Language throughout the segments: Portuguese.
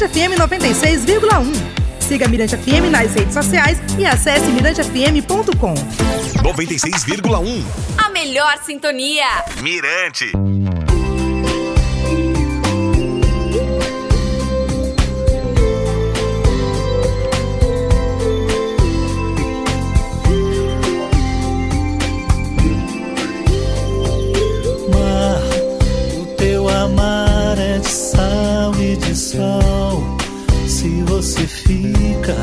Mirante FM 96,1. Siga Mirante FM nas redes sociais e acesse mirantefm.com. 96,1. A melhor sintonia. Mirante. Mar, o teu amar é de sal e de sol. Fica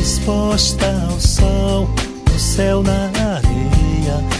exposta ao sol, o céu na areia.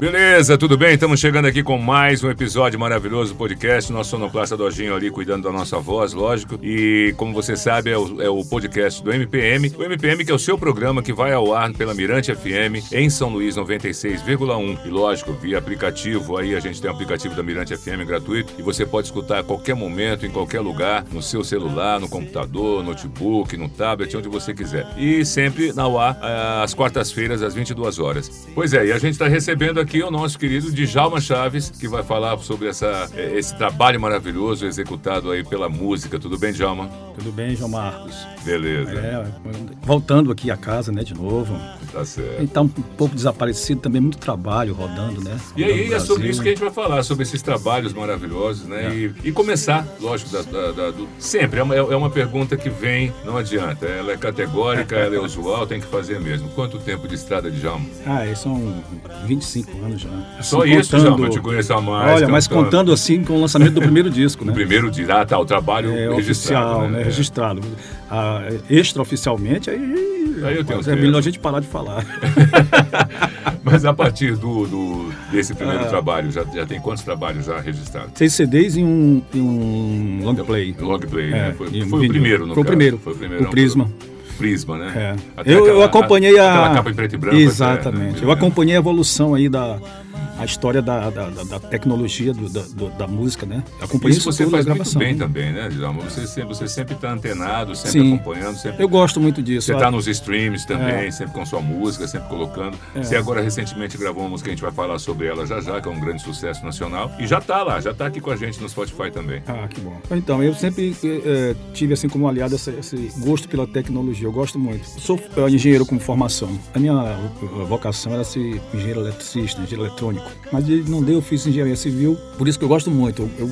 Beleza, tudo bem? Estamos chegando aqui com mais um episódio maravilhoso do podcast. Nosso sonoplasta Dojinho ali cuidando da nossa voz, lógico. E como você sabe, é o, é o podcast do MPM. O MPM que é o seu programa que vai ao ar pela Mirante FM em São Luís 96,1. E lógico, via aplicativo. Aí a gente tem o aplicativo da Mirante FM gratuito e você pode escutar a qualquer momento, em qualquer lugar, no seu celular, no computador, notebook, no tablet, onde você quiser. E sempre na UA, às quartas-feiras, às 22 horas. Pois é, e a gente está recebendo aqui o nosso querido Djalma Chaves, que vai falar sobre essa, esse trabalho maravilhoso executado aí pela música. Tudo bem, Djalma? Tudo bem, João Marcos? Beleza. É, voltando aqui a casa, né, de novo. Tá certo. Então, um pouco desaparecido também, muito trabalho rodando, né? E aí o é sobre isso que a gente vai falar, sobre esses trabalhos maravilhosos, né? É. E, e começar, lógico, da, da- da- do- sempre. É uma, é uma pergunta que vem, não adianta. Ela é categórica, ela é usual, tem que fazer mesmo. Quanto tempo de estrada, Djalma? Ah, é, são 25 anos já. Só Assim, isso, Djalma, eu te conheço há mais. Olha, mas cantando. contando assim com o lançamento do primeiro disco, né? No primeiro dia, ah, tá, o trabalho É registrado, oficial, né? É. Registrado. Ah, extraoficialmente, aí, Aí eu tenho é melhor a gente parar de falar. Mas a partir do, do- desse primeiro Ah. trabalho, já, já tem quantos trabalhos já registrados? Seis CDs e um, e um long play. Long play, É, né? Foi, um foi o vídeo. primeiro, no Foi o caso. primeiro. Foi o primeiro. O Prisma. Prisma, né? É. Eu, eu aquela- acompanhei a. Aquela capa em preto e branco. Exatamente. até, Eu né? acompanhei a evolução aí da a história da, da, da- tecnologia do- da, da música, né? Acompanhei Isso isso você faz na muito gravação. bem também, né, Djalma? Você sempre, você sempre tá antenado, sempre Sim. acompanhando, sempre... Eu gosto muito disso. Você ó. tá nos streams também, É. sempre com sua música, sempre colocando. Você agora recentemente gravou uma música que a gente vai falar sobre ela já já, que é um grande sucesso nacional. E já tá lá, já tá aqui com a gente no Spotify também. Ah, que bom. Então, eu sempre eh, tive assim como aliado esse, esse gosto pela tecnologia. Eu gosto muito. Sou eh, engenheiro com formação. A minha vocação era ser engenheiro eletricista, engenheiro eletrônico. Mas não deu, eu fiz engenharia civil. Por isso que eu gosto muito. Eu, eu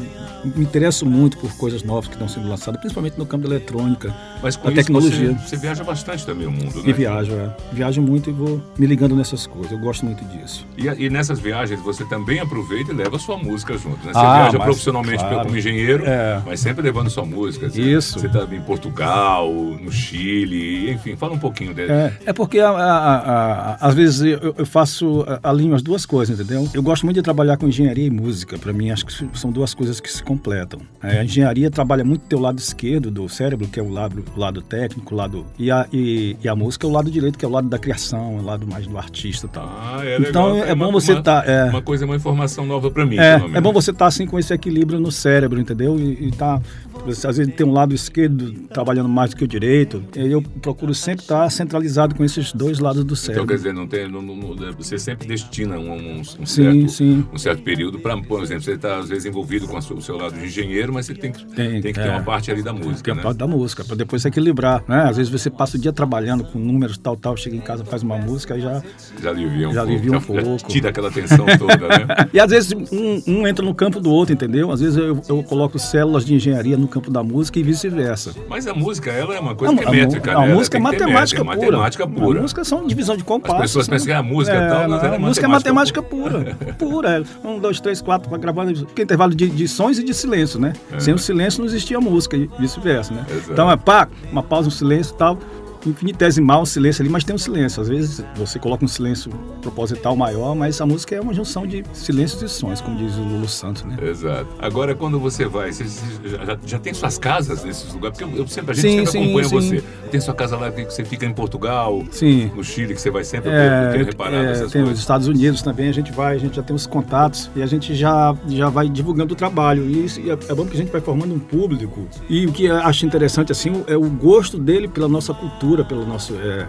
me interesso muito por coisas novas que estão sendo lançadas, principalmente no campo da eletrônica, Mas com da isso tecnologia. Você, você viaja bastante também o mundo, né? E viajo, é. Viajo muito e vou me ligando nessas coisas. Eu gosto muito disso. E, e nessas viagens você também aproveita e leva sua música junto, né? Você Ah, viaja mas, profissionalmente claro. como engenheiro, É. mas sempre levando sua música. Você, Isso. Você tá em Portugal, no Chile, enfim, fala um pouquinho dele. É, é porque a- a- a- às vezes eu, eu faço, alinho as duas coisas, entendeu? Eu gosto muito de trabalhar com engenharia e música. Para mim, acho que são duas coisas que se completam. É, a engenharia trabalha muito teu lado esquerdo do cérebro, que é o lado, o lado técnico, o lado e a, e, e a música é o lado direito, que é o lado da criação, o lado mais do artista e tal. Ah, é Então, legal. é bom uma- você uma- tá, é. Uma coisa, uma informação nova pra mim. É, é bom você estar assim com esse equilíbrio no cérebro, entendeu? E, e tá, às vezes tem um lado esquerdo trabalhando mais do que o direito. Eu procuro sempre estar centralizado com esses dois lados do Então, cérebro. quer dizer, não tem, não- não- não- você sempre destina um, um- um Sim, certo, sim. um certo período para, por exemplo, você está às vezes envolvido com a sua- o seu lado de engenheiro, mas você tem que, Tem, tem que é. ter uma parte ali da música, é né? parte da música, para depois se equilibrar, né? Às vezes você passa o dia trabalhando com números tal, tal, chega em casa, faz uma música e já... Já alivia um Já pouco. um já- já pouco. tira aquela tensão toda, né? E às vezes um, um entra no campo do outro, entendeu? Às vezes eu, eu coloco células de engenharia no campo da música e vice-versa. Mas a música, ela é uma coisa A- que é a, métrica, a né? Ela música é que matemática métrica, pura. matemática pura. A música é uma divisão de compassos. pessoas né? pensam que a música é tal, mas ela é a música é matemática matemática pura. pura. É. Um, dois, três, quatro, para gravar. Porque intervalo de, de sons e de silêncio, né? Sem o silêncio não existia música e vice-versa, né? É. Exato. Então é pá, uma pausa, um silêncio e tal. Infinitesimal, silêncio ali, mas tem um silêncio. Às vezes você coloca um silêncio proposital maior, mas a música é uma junção de silêncios e sons, como diz o Lulu Santos, né? Exato. Agora, quando você vai, você, já, já- tem suas casas nesses lugares? Porque eu, eu sempre, a gente Sim, sempre sim, acompanha sim. você. Tem sua casa lá que você fica em Portugal, Sim. no Chile, que você vai sempre. eu É, tenho reparado é, essas tem os coisas. Estados Unidos também, a gente vai, a gente já tem os contatos e a gente já, já vai divulgando o trabalho. E isso é, é bom que a gente vai formando um público. E o que eu acho interessante assim é o gosto dele pela nossa cultura, cultura, pelo nosso, é,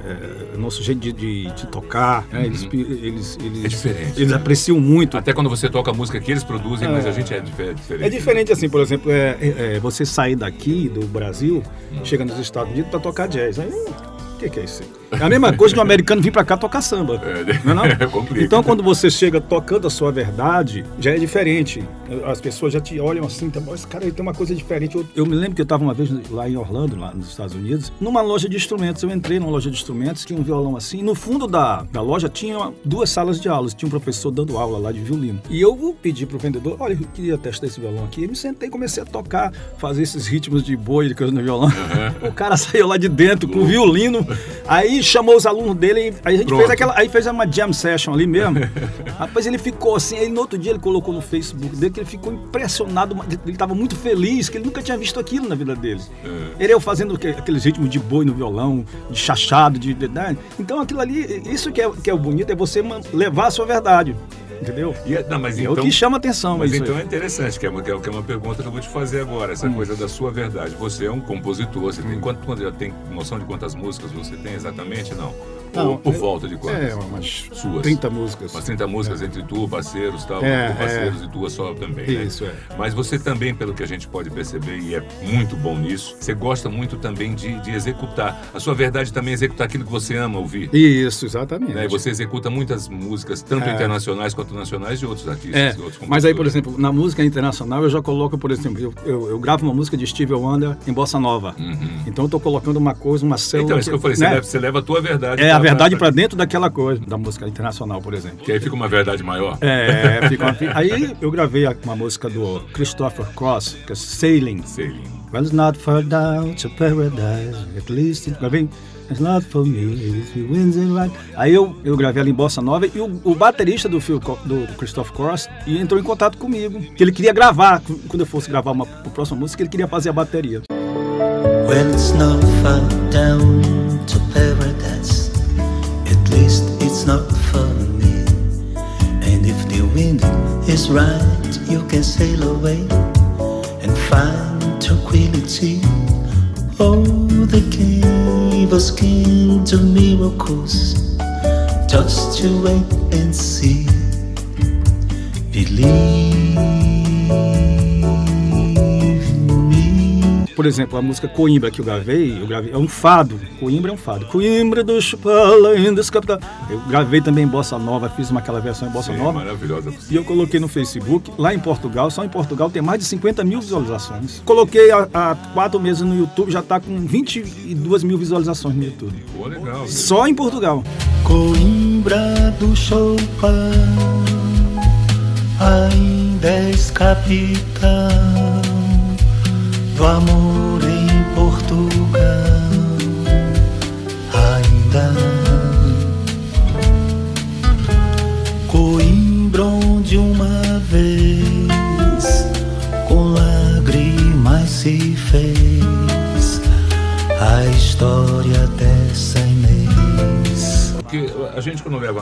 é, nosso jeito de, de, de tocar. né? Eles, eles, eles, É diferente, Eles né? apreciam muito. Até quando você toca a música que eles produzem, mas a gente é dife- diferente. É diferente assim, por exemplo, é, é, é, você sair daqui do Brasil, chega nos Estados Unidos pra tocar jazz. Aí, o que, que é isso? É a mesma coisa de um americano vir pra cá tocar samba. É, Não é não? complica. Então, quando você chega tocando a sua verdade, já é diferente. As pessoas já te olham assim, tá, "Ó, esse cara aí tem uma coisa diferente. Eu, eu me lembro que eu estava uma vez lá em Orlando, lá nos Estados Unidos, numa loja de instrumentos. Eu entrei numa loja de instrumentos, tinha um violão assim. No fundo da, da loja tinha duas salas de aulas. Tinha um professor dando aula lá de violino. E eu pedi pro vendedor, olha, eu queria testar esse violão aqui. Eu me sentei comecei a tocar, fazer esses ritmos de boi de coisa no violão. O cara saiu lá de dentro com o violino. Aí chamou os alunos dele, aí a gente Pronto. fez aquela. Aí fez uma jam session ali mesmo. Rapaz, ele ficou assim. Aí no outro dia ele colocou no Facebook dele que ele ficou impressionado. Ele estava muito feliz, que ele nunca tinha visto aquilo na vida dele. Ele eu fazendo aquele- aqueles ritmos de boi no violão, de chachado, de. de- né? Então aquilo ali, isso que é, que é o bonito, é você levar a sua verdade. Entendeu? E é- não, mas É então, o que chama atenção. Mas então aí. é interessante, que é, uma, que é que é uma pergunta que eu vou te fazer agora, essa coisa da sua verdade. Você é um compositor, você tem, quanto, quanto- já tem noção de quantas músicas você tem exatamente? Não. Não, por é- volta de quantas? É, umas Suas. 30 músicas. Umas 30 músicas entre tu, parceiros e tal, É, com parceiros e tua só também, né? Isso, é. Mas você também, pelo que a gente pode perceber, e é muito bom nisso, você gosta muito também de, de executar. A sua verdade também é executar aquilo que você ama ouvir. Isso, exatamente. Né? E você executa muitas músicas, tanto É. internacionais quanto nacionais, de outros artistas. É, de outros mas aí, por exemplo, na música internacional eu já coloco, por exemplo, eu, eu, eu gravo uma música de Steve Wonder em bossa nova. Então eu tô colocando uma coisa, uma célula. Uhum. Então, isso que eu falei, você, né? leva, você leva a tua verdade. É a verdade pra- pra dentro daquela coisa, da música internacional, por exemplo. Que aí fica uma verdade maior. É, fica uma- aí eu gravei uma música do Christopher Cross, que é Sailing. Sei, lindo. Well, it's not far down to paradise, at least it... Gravei. It's not for me, if he wins it right. Aí eu, eu gravei ela em Bossa Nova e o, o baterista do, Phil, do Christopher Cross e entrou em contato comigo. Que ele queria gravar, quando eu fosse gravar uma, a próxima música, ele queria fazer a bateria. Well, it's not far down to paradise. At least it's not for me. And if the wind is right, you can sail away and find tranquility. Oh, the cave was king to miracles. Just you wait and see. Believe Por exemplo, a música Coimbra que eu gravei, eu gravei, é um fado. Coimbra é um fado. Coimbra do Chupala, Indas Capital. Eu gravei também em Bossa Nova, fiz uma, aquela versão em Bossa Sim, Nova. maravilhosa. E eu coloquei no Facebook, lá em Portugal, só em Portugal tem mais de 50 mil visualizações. Coloquei há, quatro meses no YouTube, já tá com 22 mil visualizações no YouTube. Pô, legal. Só em Portugal. Coimbra do Chopin ainda és capitão do amor em Portugal.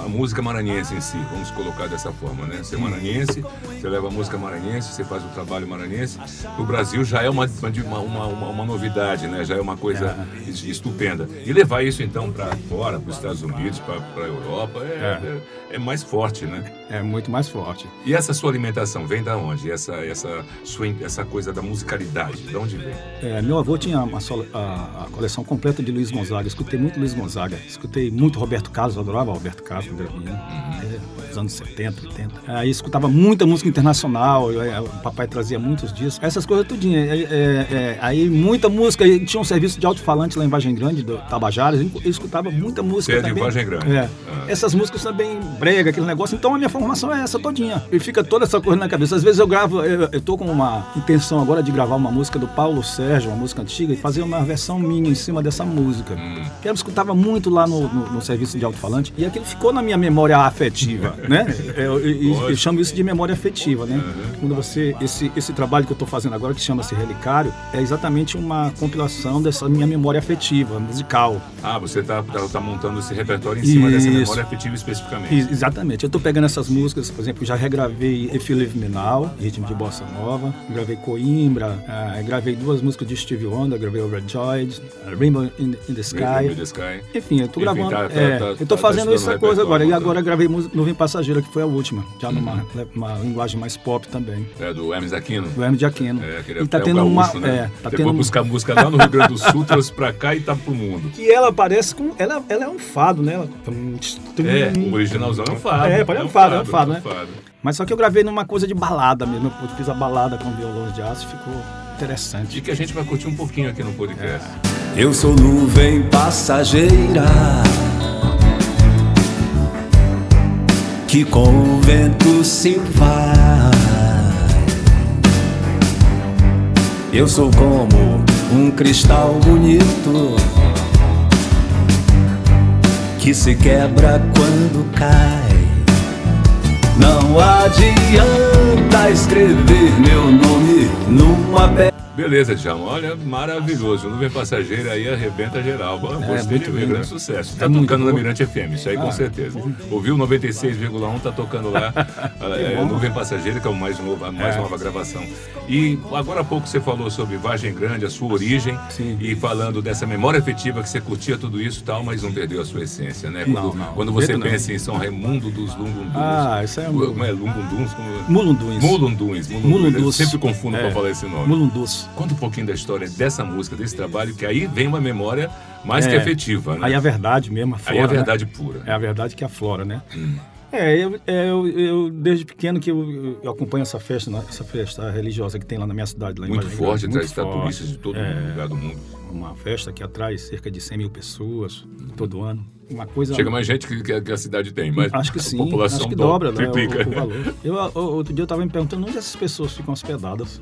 A música maranhense em si, vamos colocar dessa forma, né? Você é maranhense, você leva a música maranhense, você faz o trabalho maranhense. O Brasil já é uma, uma, uma, uma, novidade, né? Já é uma coisa es- estupenda. E levar isso então para fora, para os Estados Unidos, para a Europa, é, é. é mais forte, né? É muito mais forte. E essa sua alimentação vem da onde? Essa, essa, sua, essa coisa da musicalidade, de onde vem? É, meu avô tinha uma a, a coleção completa de Luiz Gonzaga. Escutei muito Luiz Gonzaga. Escutei muito Roberto Carlos, adorava Roberto Carlos nos anos 70, 80. Aí escutava muita música internacional. eu- é, o papai trazia muitos discos. Essas coisas tudinho. É, é, é, aí muita música. e Tinha um serviço de alto-falante lá em Vargem Grande, do Tabajaras. Eu eu escutava muita música Você é de também. Vargem Grande? É. Ah. Essas músicas também brega, aquele negócio. Então a minha formação é essa todinha. E fica toda essa coisa na cabeça. Às vezes eu gravo, eu, eu tô com uma intenção agora de gravar uma música do Paulo Sérgio, uma música antiga, e fazer uma versão minha em cima dessa música. Hum. Que eu escutava muito lá no, no- no serviço de alto-falante, e aquilo ficou na minha memória afetiva, né? Eu, eu, eu chamo isso de memória afetiva, né? Quando você, esse, esse trabalho que eu estou fazendo agora, que chama-se Relicário, é exatamente uma compilação dessa minha memória afetiva, musical. Ah, você está tá, tá montando esse repertório em cima dessa memória afetiva especificamente. Exatamente. Eu tô pegando essas músicas, por exemplo, já regravei If You Leave Me Now, ritmo de bossa nova, gravei Coimbra, ah, gravei duas músicas de Stevie Wonder, gravei Overjoyed, Rainbow in, in the Sky. Rainbow in the Sky. Enfim, eu tô Enfim, gravando. tá- tá- é, tá- eu tô tá- fazendo essa coisa agora. E agora gravei música Nuvem Passageira, que foi a última, já numa Uhum. uma linguagem mais pop também. É do Hermes Aquino. Do Hermes de Aquino. É, aquele e tá é o tendo gaúcho, uma. né? É, tá Você tendo buscar música lá no Rio Grande do Sul, trouxe pra cá e tá pro mundo. E ela parece com. Ela, ela é um fado, né? Ela... É, o originalzão é um fado. É, parece um fado, é um fado, né? fado. Mas só que eu gravei numa coisa de balada mesmo. Eu fiz a balada com violões de aço, ficou E interessante. que a gente vai curtir um pouquinho aqui no podcast. Eu sou nuvem passageira que com o vento se vai. Eu sou como um cristal bonito que se quebra quando cai. Não adianta escrever meu nome numa pedra. Beleza, Djalma. Olha, maravilhoso. Nuvem Passageira aí arrebenta geral. Bom, Gostei É, de ver, grande sucesso. Tá É tocando na. Mirante FM, isso aí com Ah, certeza. Ouviu 96,1, tá tocando lá. é, bom. Nuvem Passageira, que é o mais novo, a mais É. nova gravação. E agora há pouco você falou sobre Vargem Grande, a sua origem, Sim. e falando dessa memória afetiva que você curtia tudo isso e tal, mas não perdeu a sua essência, né? Não, Quando, não, quando você jeito não. pensa em São Raimundo dos Lungunduns. Ah, isso é um- Como é? Lungunduns? Como... Mulunduns. Mulunduns. Mulunduns. Mulunduns. Eu sempre confundo É. pra falar esse nome. Mulundus. Conta um pouquinho da história dessa música, desse trabalho, que aí vem uma memória mais que É. afetiva, né? Aí a verdade mesmo, a flora. Aí é a né? verdade pura. É a verdade que aflora, né? Hum. É, eu, é, eu, eu- desde pequeno que eu, eu acompanho essa festa, né? essa festa religiosa que tem lá na minha cidade. Lá em Muito Vargem forte, Grande, traz muito forte. turistas de todo É, lugar do mundo. Uma festa que atrai cerca de 100 mil pessoas todo ano. Uma coisa... Chega mais gente que, que- a cidade tem, mas Acho que a sim, população acho que do- dobra né, o, o valor. Eu, a- outro dia eu estava me perguntando onde essas pessoas ficam hospedadas.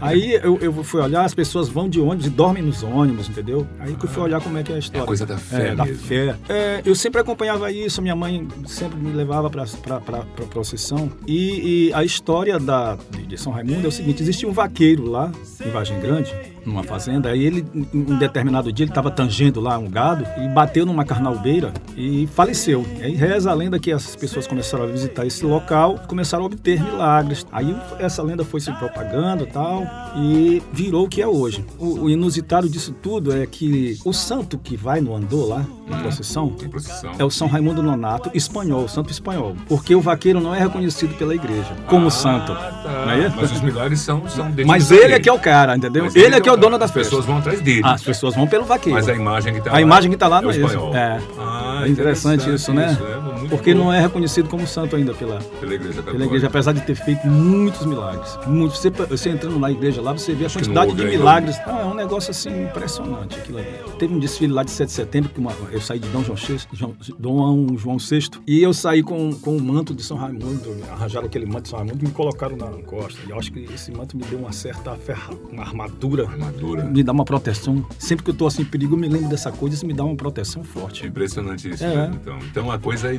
Aí eu, eu fui olhar, as pessoas vão de ônibus e dormem nos ônibus, entendeu? Aí que eu fui olhar como é que é a história. coisa da fé É, da fé. É, eu sempre acompanhava isso, minha mãe sempre me levava para a procissão. E, e a história da, de, de São Raimundo é o seguinte, existia um vaqueiro lá, em Vargem Grande, numa fazenda, aí ele, em determinado dia, ele estava tangendo lá um gado e bateu numa carnalbeira e faleceu. Aí reza a lenda que as pessoas começaram a visitar esse local começaram a obter milagres. Aí essa lenda foi se propagando e tal e virou o que é hoje. O, o inusitado disso tudo é que o santo que vai no andor lá, procissão, Em procissão. é o São Raimundo Nonato espanhol, santo espanhol. Porque o vaqueiro não é reconhecido pela igreja como santo. Ah, tá. Não é isso? Mas os milagres são, são Mas a ele é que é o cara, entendeu? Mas Ele é que é o dono das As pessoas pessoas. vão atrás dele. As pessoas vão pelo vaqueiro. Mas a imagem que tá A lá. imagem que tá lá é não é isso. espanhol. É. Ah, É interessante isso, né? é muito Porque não é reconhecido como santo ainda pela, Pela igreja católica. pela igreja, apesar de ter feito muitos milagres. Muitos. Você, você entrando na igreja lá, você vê a quantidade de ainda. milagres. Ah, é um negócio assim impressionante aquilo ali. Teve um desfile lá de 7 de setembro, que uma- eu saí de Dom João VI, João, Dom João VI, e eu saí com, com o manto de São Raimundo, arranjaram aquele manto de São Raimundo e me colocaram na costa. E eu acho que esse manto me deu uma certa ferra, uma armadura, Armadura. me dá uma proteção. Sempre que eu tô assim em perigo, eu me lembro dessa coisa, isso me dá uma proteção forte. Impressionante isso, É. né? Então, então a coisa é,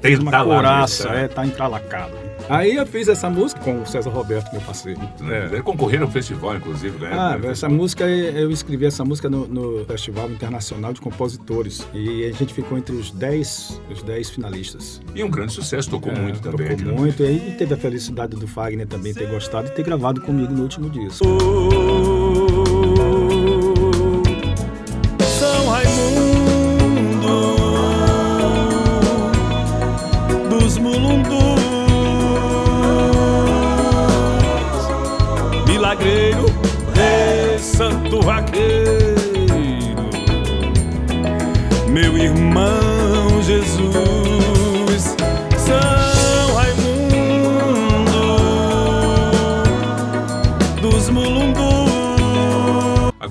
tem uma tá couraça, mesmo, é, tá entralacado. Aí eu fiz essa música com o César Roberto, meu parceiro. É. Ele concorreram ao festival, inclusive, né? Ah, essa música, eu escrevi essa música no, no Festival Internacional de Compositores. E a gente ficou entre os 10, os 10 finalistas. E um grande sucesso, tocou É, muito também. Tocou no- muito. E aí teve a felicidade do Fagner também ter gostado e ter gravado comigo no último disco. São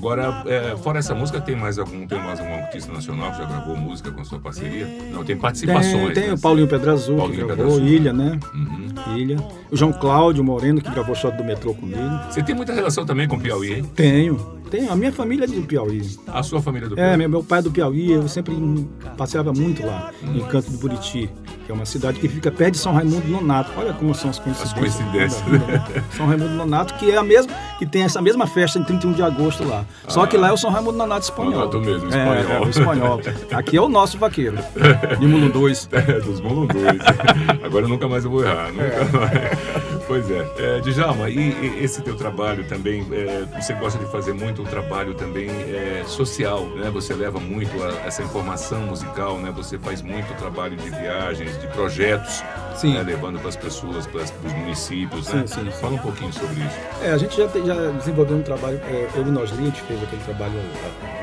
Agora, é, fora essa música, tem mais algum, tem mais algum artista nacional que já gravou música com sua parceria? Não, tem participações. Tem, tem né? o Paulinho Pedra Azul, Paulinho que gravou. Ilha, né? Uhum. Ilha. O João Cláudio Moreno, que gravou Shot do Metrô comigo. Você tem muita relação também com o Piauí, hein? Tenho, Tem, a minha família é do Piauí. A sua família do É, Piauí? meu, meu pai é do Piauí, eu sempre passeava muito lá, em Canto do Buriti, que é uma cidade que fica perto de São Raimundo Nonato. Olha como são as coincidências. coincidências. da vida, né? São Raimundo Nonato, que é a mesma, que tem essa mesma festa em 31 de agosto lá. Só que lá é o São Raimundo Nonato espanhol. Nonato mesmo, É, espanhol. É, o espanhol. Aqui é o nosso vaqueiro, de Mundo 2. É, dos Molundões. Agora nunca mais eu vou errar. Nunca mais. Pois é. é Djalma, e, e esse teu trabalho também, é, você gosta de fazer muito um trabalho também é, social, né? Você leva muito a- essa informação musical, né? Você faz muito trabalho de viagens, de projetos, Sim. né? levando para as pessoas, para os municípios, Sim, né? sim, sim. Fala um pouquinho sobre isso. É, a gente já, já desenvolveu um trabalho, é, eu e nós Lee, a gente fez aquele trabalho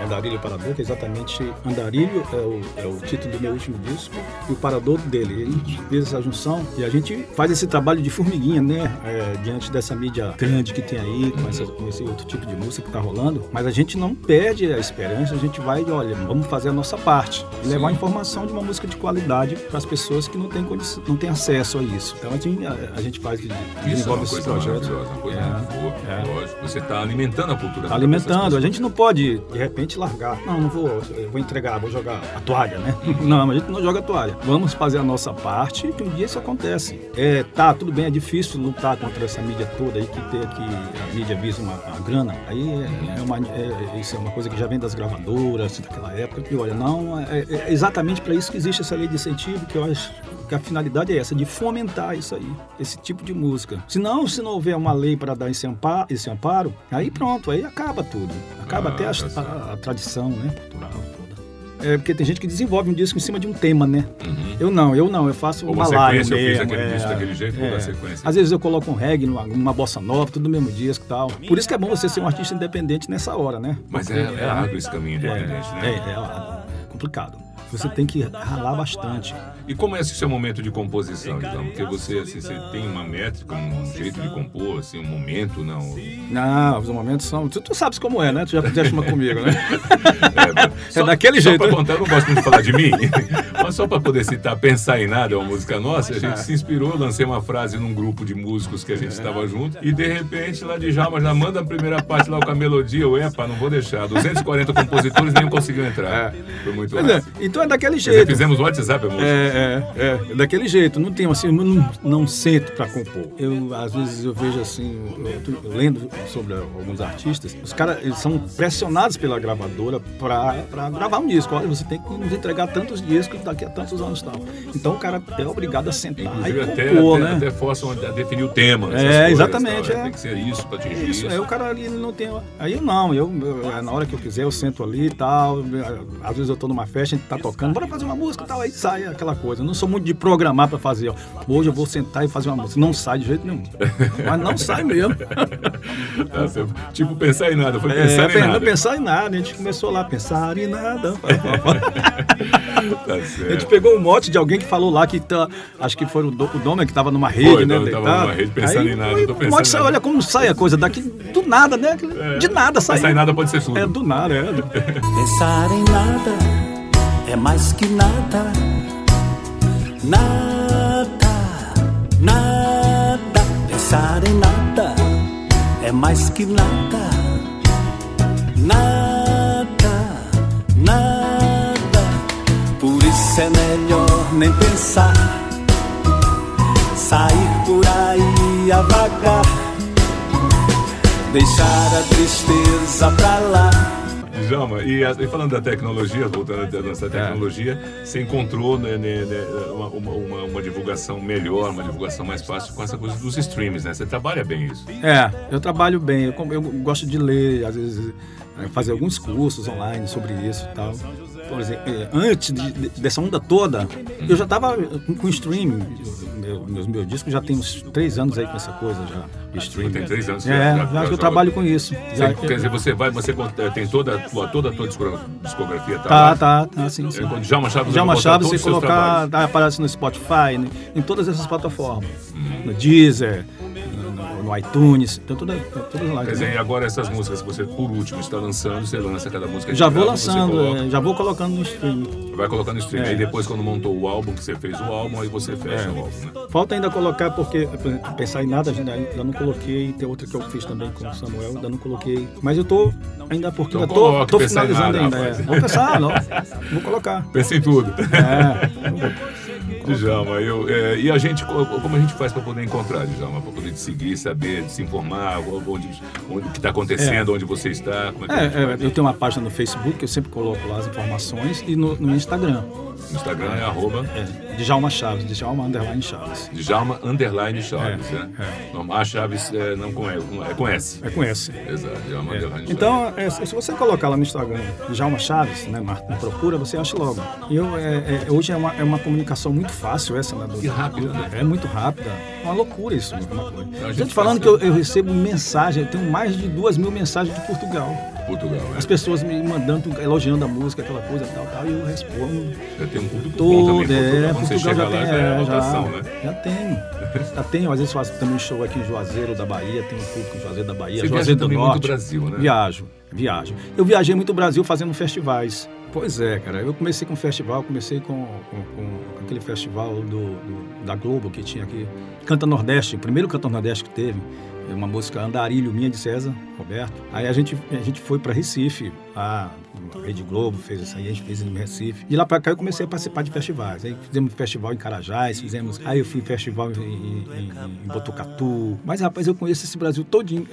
é, Andarilho Parador, que é exatamente Andarilho é o, é o título do meu último disco e o Parador dele. A gente fez essa junção e a gente faz esse trabalho de formiguinha, né? É, diante dessa mídia grande que tem aí, com, essa- com esse outro tipo de música que tá rolando. Mas a gente não perde a esperança, a gente vai, olha, vamos fazer a nossa parte e levar a informação de uma música de qualidade para as pessoas que não têm, condição, não têm acesso a isso. Então a gente, a, a gente faz, é desenvolve uma esses coisa projetos. maravilhosa, uma coisa É, muito boa, é. lógico. Você está alimentando a cultura. Tá alimentando. A gente não pode, de repente, largar. Não, não vou, vou entregar, vou jogar a toalha, né? Não, a gente não joga a toalha. Vamos fazer a nossa parte que um dia isso acontece. É, tá, tudo bem, é difícil lutar contra essa mídia toda aí que tem que a mídia visa uma, a grana. Aí é, é uma, é- isso é uma coisa que já vem das gravadoras daquela época. Que olha, não, é, é exatamente para isso que existe essa lei de incentivo, que eu acho que a finalidade é essa, de fomentar isso aí, esse tipo de música. Se não, se não houver uma lei para dar esse amparo, esse amparo, aí pronto, aí acaba tudo. Acaba Ah, até a, a- a tradição, né, cultural toda. É porque tem gente que desenvolve um disco em cima de um tema, né? Eu não, eu não, eu faço Ou uma uma live eu fiz aquele é, disco daquele jeito, é. da sequência. Às vezes eu coloco um reggae, numa, uma bossa nova, tudo no mesmo disco e tal. Por isso que é bom você ser um artista independente nessa hora, né? Mas é, é árduo esse caminho independente, é, né? É, é, é complicado. Você tem que ralar bastante. E como é esse seu momento de composição, então? Porque você, assim, você tem uma métrica, um jeito de compor, assim, um momento, não? Não, os momentos são. Tu, tu sabes como é, né? Tu já fizeste uma comigo, né? É, daquele só jeito, Pra né? contar, eu não gosto muito de falar de mim, mas só para poder citar Pensar em Nada, é uma música nossa, a gente se inspirou, lancei uma frase num grupo de músicos que a gente estava junto, e de repente lá de Jalma já manda a primeira parte lá com a melodia, eu, epa, não vou deixar. 240 compositores nem conseguiu entrar. Foi muito é, então é daquele Quer dizer, jeito. fizemos o WhatsApp, a música. É, é, é, é daquele jeito. Não tem assim, não, não sento pra compor. Eu, às vezes, eu vejo assim, eu lendo sobre alguns artistas, os caras, eles são pressionados pela gravadora pra, pra gravar um disco. Olha, você tem que nos entregar tantos discos daqui a tantos anos tal. Então o cara é obrigado a sentar Inclusive, e até, compor, até, né? até forçam a definir o tema. É, coisas, exatamente, tal, é. Tem que ser isso para atingir Isso, isso. aí o cara ali não tem. Aí eu não, eu, eu- na hora que eu quiser, eu sento ali e tal. Às vezes eu tô numa festa, a gente tá tocando, bora fazer uma música e tal, aí sai aquela coisa. Eu não sou muito de programar pra fazer, ó. Hoje eu vou sentar e fazer uma música. Não sai de jeito nenhum. Mas não sai mesmo. Tá certo. tipo, pensar em nada, foi É, pensar em pen- não nada. pensar em nada, a gente começou lá, pensar em nada. Tá A gente certo. pegou um mote de alguém que falou lá que tá, acho que foi o, do, o que tava numa rede, Foi, né? tava numa rede pensando Aí, em nada, foi tô pensando mote, em nada. olha como sai a coisa daqui do nada, né? De nada sai. Pensar em nada pode ser tudo. É do nada, é. Pensar em nada é mais que nada. Nada, nada. Pensar em nada é mais que nada. Nada, nada. Por isso é melhor nem pensar. Sair por aí a vagar. Deixar a tristeza pra lá. Djalma, e, a- e falando da tecnologia, voltando à É. nossa tecnologia, você encontrou né, né, né, uma, uma, uma- divulgação melhor, uma divulgação mais fácil com essa coisa dos streams, né? Você trabalha bem isso. É, eu trabalho bem, eu, eu gosto de ler, às vezes é, fazer alguns cursos online sobre isso e tal. Por exemplo, é, antes de- de- dessa onda toda, eu já estava com, streaming. Meu, meus, meus discos já tem uns três anos aí com essa coisa já, streaming. Tem três anos É, já- já, já que eu trabalho com isso. Você- quer dizer, você vai, você eh, tem toda a tua, toda a tua discogra- discografia, tá? Tá, tá, tá, sim, sim. Djalma Chaves Já uma chave, você colocar, trabalhos. tá, aparece no Spotify, né, em todas essas plataformas. Uhum. No Deezer, no, iTunes, então todas, todas lá. Quer dizer, e agora essas músicas que você, por último, está lançando, você lança cada música de Já vou grava, lançando, é, já vou colocando no stream. Vai colocando no stream. É. Aí depois, quando montou o álbum, que você fez o álbum, aí você fecha É. o álbum, né? Falta ainda colocar, porque pensar em nada, ainda, ainda não coloquei. Tem outra que eu fiz também com o Samuel, ainda não coloquei. Mas eu tô ainda porque Então ainda tô, tô finalizando nada, ainda. é. Vou pensar, não. Vou colocar. Pensa em tudo. É. Djalma, eu, é, e a gente, co- como a gente faz para poder encontrar, Djalma? Para poder te seguir, saber, se informar, onde, onde o que está acontecendo, onde você está, é É, é, eu tenho uma página no Facebook, que eu sempre coloco lá as informações, e no, no Instagram, No Instagram é arroba é, Djalma Chaves, Djalma Underline Chaves. Djalma Underline Chaves, É, né? Não, a Chaves é, não com, com- é com S. É com esse. Exato, Djalma É. Underline Chaves. Então, é, se você colocar lá no Instagram Djalma Chaves, né, Marta, procura, você acha logo. Eu, é, é, hoje é uma, é uma comunicação muito fácil essa, né? do- E rápida, né? É muito rápida. É uma loucura isso. é Uma coisa. A gente Gente falando que eu, eu recebo mensagem, eu tenho mais de duas mil mensagens de Portugal. Portugal, né? As pessoas me mandando, elogiando a música, aquela coisa, tal, tal, e eu respondo. Já tem um público bom Todo, também. Portugal. é, Portugal já lá, tem, já é é, já, né? já tenho. Já tenho, às vezes faço também show aqui em Juazeiro da Bahia, tem um público em Juazeiro da Bahia, Você Juazeiro do também muito Norte. Brasil, né? Viajo, viajo. Eu viajei muito o Brasil fazendo festivais. Pois é, cara. Eu comecei com festival, comecei com, com, com aquele festival do, do- da Globo que tinha aqui. Canta Nordeste, o primeiro Canta Nordeste que teve. é Uma música Andarilho, minha de César, Roberto. Aí a gente, a gente foi para Recife, a Rede Globo fez isso aí, a gente fez em Recife. De lá para cá eu comecei a participar de festivais. Aí fizemos festival em Carajás, fizemos. Aí eu fui em festival em, em, em- Botucatu. Mas, rapaz, eu conheço esse Brasil todinho.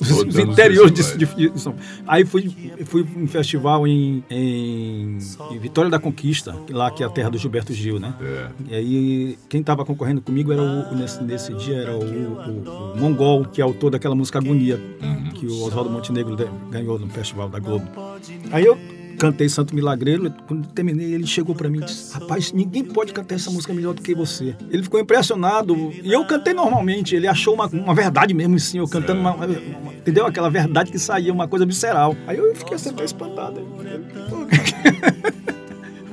Os, interiores de, de, de São Aí fui, fui em festival em, em, Vitória da Conquista, lá que é a terra do Gilberto Gil, né? É. E aí, quem estava concorrendo comigo era o, nesse, nesse dia era o, o- o Mongol, que é autor daquela música Agonia, que o Oswaldo Montenegro ganhou no Festival da Globo. Aí eu cantei Santo Milagreiro, quando terminei, ele chegou para mim e disse: Rapaz, ninguém pode cantar essa música melhor do que você. Ele ficou impressionado, e eu cantei normalmente, ele achou uma, uma verdade mesmo, assim, eu cantando uma, uma- uma- Entendeu? Aquela verdade que saía, uma coisa visceral. Aí eu fiquei assim, até espantado.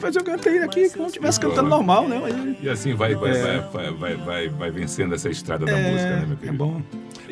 Mas eu cantei aqui como se estivesse cantando normal, né? E assim vai, vai, É. vai, vai, vai, vai vencendo essa estrada da música, né, meu é, querido? é bom.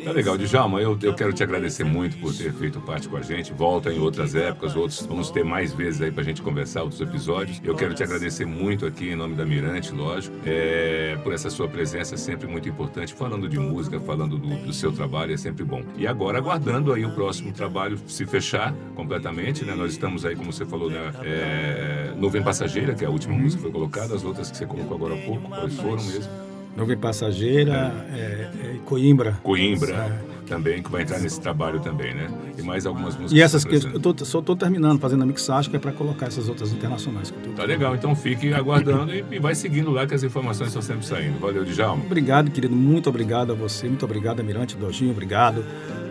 Tá legal, Djalma, eu, eu quero te agradecer muito por ter feito parte com a gente. Volta em outras épocas, outros vamos ter mais vezes aí pra gente conversar, outros episódios. Eu quero te agradecer muito aqui em nome da Mirante, lógico, é, por essa sua presença sempre muito importante, falando de música, falando do, do seu trabalho, é sempre bom. E agora aguardando aí o próximo trabalho se fechar completamente, né? Nós estamos aí, como você falou, né? É, Nuvem Passageira, que é a última música que foi colocada, as outras que você colocou agora há pouco, quais foram mesmo? Nuvem Passageira, é, é, Coimbra. Coimbra também, que vai entrar nesse trabalho também, né? E mais algumas músicas. E essas que eu tô, só estou terminando, fazendo a mixagem, que é para colocar essas outras internacionais que eu tô. Tá legal, então fique aguardando e, e vai seguindo lá que as informações estão sempre saindo. Valeu, Djalma. Obrigado, querido. Muito obrigado a você. Muito obrigado, Mirante Dojinho. Obrigado.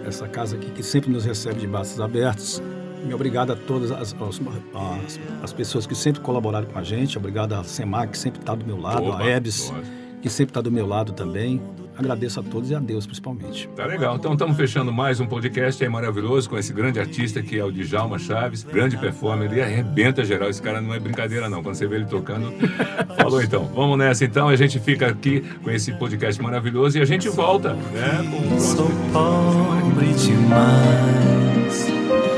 Essa casa aqui que sempre nos recebe de braços abertos. E obrigado a todas as, as, as- as pessoas que sempre colaboraram com a gente. Obrigado a Semar, que sempre está do meu lado. Opa, a Ebs, lógico. Que sempre está do meu lado também. Agradeço a todos e a Deus, principalmente. Tá legal. Então estamos fechando mais um podcast aí maravilhoso com esse grande artista que é o Djalma Chaves, grande performer, ele arrebenta geral. Esse cara não é brincadeira, não. Quando você vê ele tocando. Falou então. Vamos nessa então. A gente fica aqui com esse podcast maravilhoso e a gente volta, né? Com o Sou pobre demais,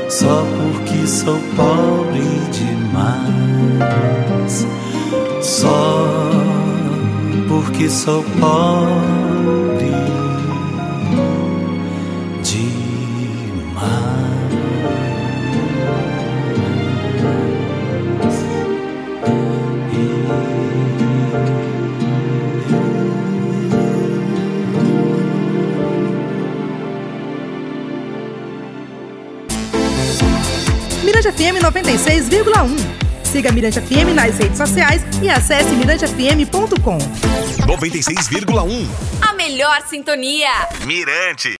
só porque sou pobre demais, só porque sou pobre demais. Mirante FM 96,1. Siga Mirante FM nas redes sociais e acesse mirantefm.com. 96,1. A melhor sintonia. Mirante.